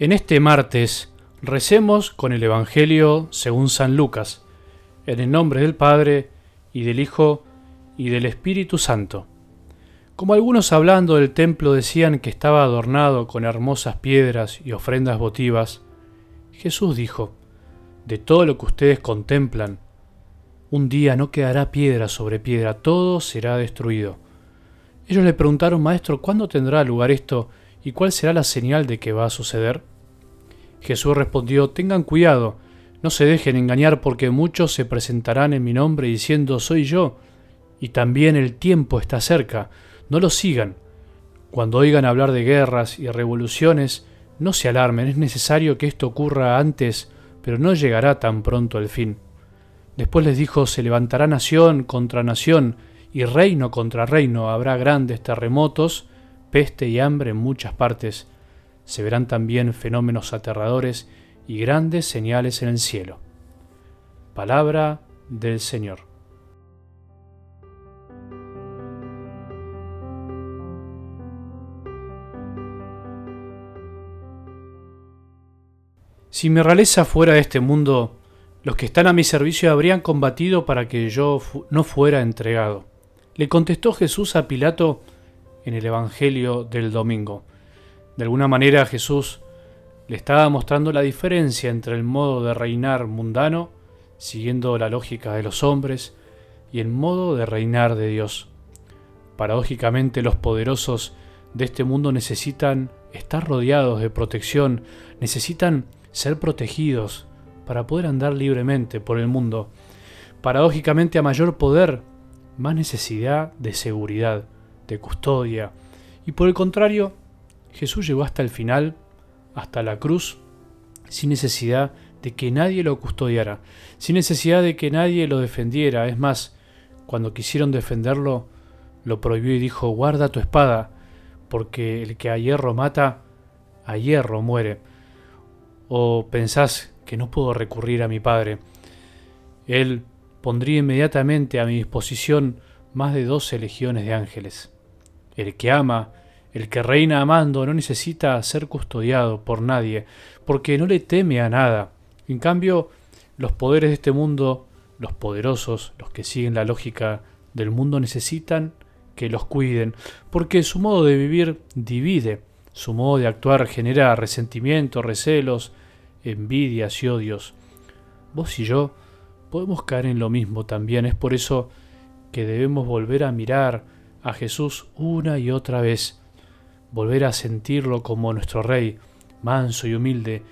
En este martes recemos con el Evangelio según San Lucas, en el nombre del Padre, y del Hijo, y del Espíritu Santo. Como algunos hablando del templo decían que estaba adornado con hermosas piedras y ofrendas votivas, Jesús dijo, De todo lo que ustedes contemplan, un día no quedará piedra sobre piedra, todo será destruido. Ellos le preguntaron, Maestro, ¿cuándo tendrá lugar esto y cuál será la señal de que va a suceder? Jesús respondió, Tengan cuidado, no se dejen engañar porque muchos se presentarán en mi nombre diciendo, Soy yo, y también el tiempo está cerca, no lo sigan. Cuando oigan hablar de guerras y revoluciones, no se alarmen, es necesario que esto ocurra antes, pero no llegará tan pronto el fin. Después les dijo, se levantará nación contra nación, y reino contra reino, habrá grandes terremotos, peste y hambre en muchas partes se verán también fenómenos aterradores y grandes señales en el cielo. Palabra del Señor. Si mi realeza fuera de este mundo, los que están a mi servicio habrían combatido para que yo no fuera entregado. Le contestó Jesús a Pilato en el Evangelio del domingo. De alguna manera Jesús le estaba mostrando la diferencia entre el modo de reinar mundano, siguiendo la lógica de los hombres, y el modo de reinar de Dios. Paradójicamente los poderosos de este mundo necesitan estar rodeados de protección, necesitan ser protegidos para poder andar libremente por el mundo. Paradójicamente a mayor poder, más necesidad de seguridad, de custodia, y por el contrario, Jesús llegó hasta el final, hasta la cruz, sin necesidad de que nadie lo custodiara, sin necesidad de que nadie lo defendiera. Es más, cuando quisieron defenderlo, lo prohibió y dijo, guarda tu espada, porque el que a hierro mata, a hierro muere. O pensás que no puedo recurrir a mi Padre. Él pondría inmediatamente a mi disposición más de doce legiones de ángeles. El que ama el que reina amando no necesita ser custodiado por nadie, porque no le teme a nada. En cambio, los poderes de este mundo, los poderosos, los que siguen la lógica del mundo, necesitan que los cuiden, porque su modo de vivir divide, su modo de actuar genera resentimiento, recelos, envidias y odios. Vos y yo podemos caer en lo mismo también, es por eso que debemos volver a mirar a Jesús una y otra vez, volver a sentirlo como nuestro Rey, manso y humilde,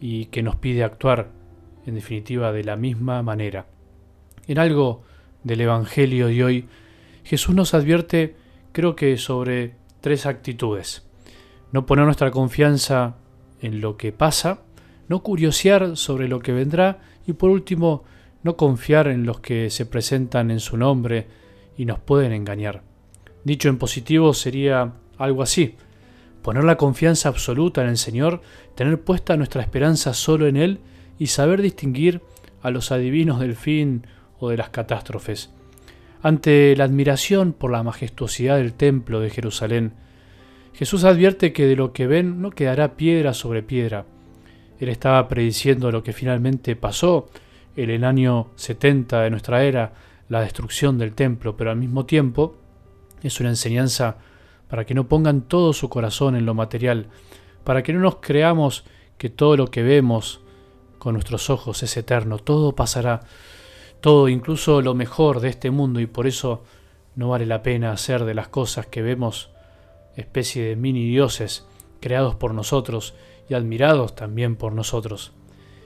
y que nos pide actuar, en definitiva, de la misma manera. En algo del Evangelio de hoy, Jesús nos advierte, creo que, sobre tres actitudes. No poner nuestra confianza en lo que pasa, no curiosear sobre lo que vendrá y por último, no confiar en los que se presentan en su nombre y nos pueden engañar. Dicho en positivo sería algo así. Poner la confianza absoluta en el Señor, tener puesta nuestra esperanza solo en Él y saber distinguir a los adivinos del fin o de las catástrofes. Ante la admiración por la majestuosidad del templo de Jerusalén, Jesús advierte que de lo que ven no quedará piedra sobre piedra. Él estaba prediciendo lo que finalmente pasó en el año 70 de nuestra era, la destrucción del templo, pero al mismo tiempo es una enseñanza para que no pongan todo su corazón en lo material, para que no nos creamos que todo lo que vemos con nuestros ojos es eterno, todo pasará, todo, incluso lo mejor de este mundo, y por eso no vale la pena hacer de las cosas que vemos especie de mini dioses creados por nosotros y admirados también por nosotros.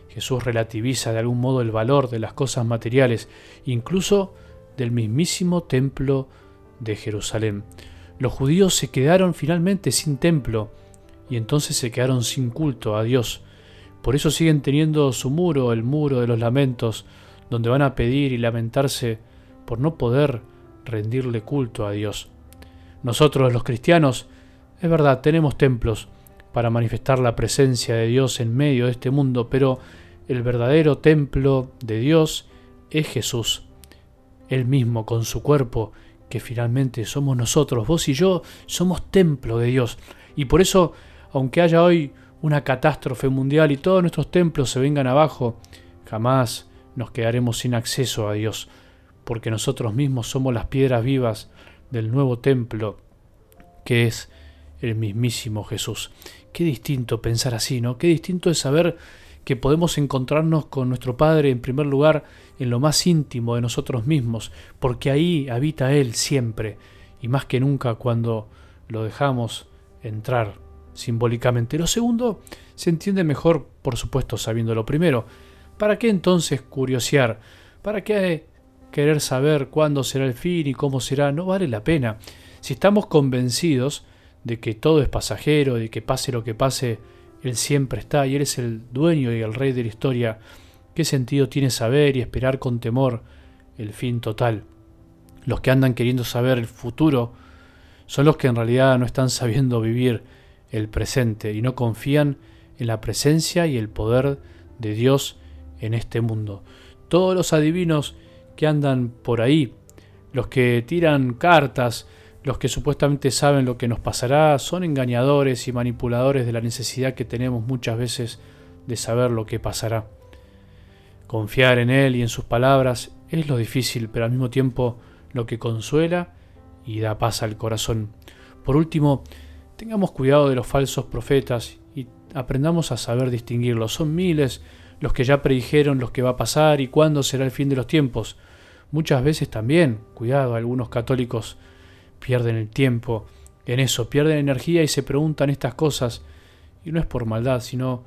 Jesús relativiza de algún modo el valor de las cosas materiales, incluso del mismísimo templo de Jerusalén los judíos se quedaron finalmente sin templo y entonces se quedaron sin culto a Dios. Por eso siguen teniendo su muro, el muro de los lamentos, donde van a pedir y lamentarse por no poder rendirle culto a Dios. Nosotros los cristianos, es verdad, tenemos templos para manifestar la presencia de Dios en medio de este mundo, pero el verdadero templo de Dios es Jesús, Él mismo con su cuerpo que finalmente somos nosotros, vos y yo, somos templo de Dios. Y por eso, aunque haya hoy una catástrofe mundial y todos nuestros templos se vengan abajo, jamás nos quedaremos sin acceso a Dios, porque nosotros mismos somos las piedras vivas del nuevo templo que es el mismísimo Jesús. Qué distinto pensar así, ¿no? Qué distinto es saber que podemos encontrarnos con nuestro Padre en primer lugar en lo más íntimo de nosotros mismos, porque ahí habita Él siempre, y más que nunca cuando lo dejamos entrar simbólicamente. Lo segundo se entiende mejor, por supuesto, sabiendo lo primero. ¿Para qué entonces curiosear? ¿Para qué querer saber cuándo será el fin y cómo será? No vale la pena. Si estamos convencidos de que todo es pasajero, de que pase lo que pase, Él siempre está y Él es el dueño y el rey de la historia, ¿qué sentido tiene saber y esperar con temor el fin total? Los que andan queriendo saber el futuro son los que en realidad no están sabiendo vivir el presente y no confían en la presencia y el poder de Dios en este mundo. Todos los adivinos que andan por ahí, los que tiran cartas, los que supuestamente saben lo que nos pasará, son engañadores y manipuladores de la necesidad que tenemos muchas veces de saber lo que pasará. Confiar en Él y en sus palabras es lo difícil, pero al mismo tiempo lo que consuela y da paz al corazón. Por último, tengamos cuidado de los falsos profetas y aprendamos a saber distinguirlos. Son miles los que ya predijeron lo que va a pasar y cuándo será el fin de los tiempos. Muchas veces también, cuidado, algunos católicos pierden el tiempo en eso, pierden energía y se preguntan estas cosas, y no es por maldad, sino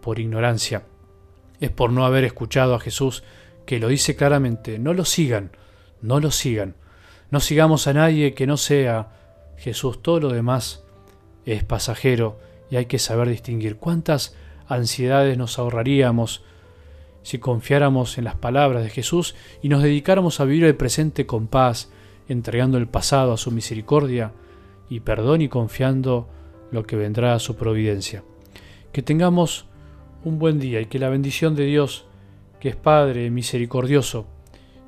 por ignorancia. Es por no haber escuchado a Jesús que lo dice claramente, no lo sigan, no lo sigan. No sigamos a nadie que no sea Jesús, todo lo demás es pasajero y hay que saber distinguir cuántas ansiedades nos ahorraríamos si confiáramos en las palabras de Jesús y nos dedicáramos a vivir el presente con paz, entregando el pasado a su misericordia y perdón y confiando lo que vendrá a su providencia. Que tengamos un buen día y que la bendición de Dios, que es Padre misericordioso,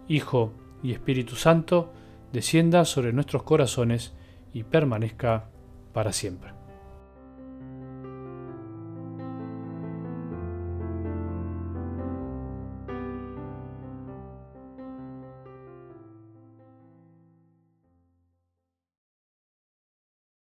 Hijo y Espíritu Santo, descienda sobre nuestros corazones y permanezca para siempre.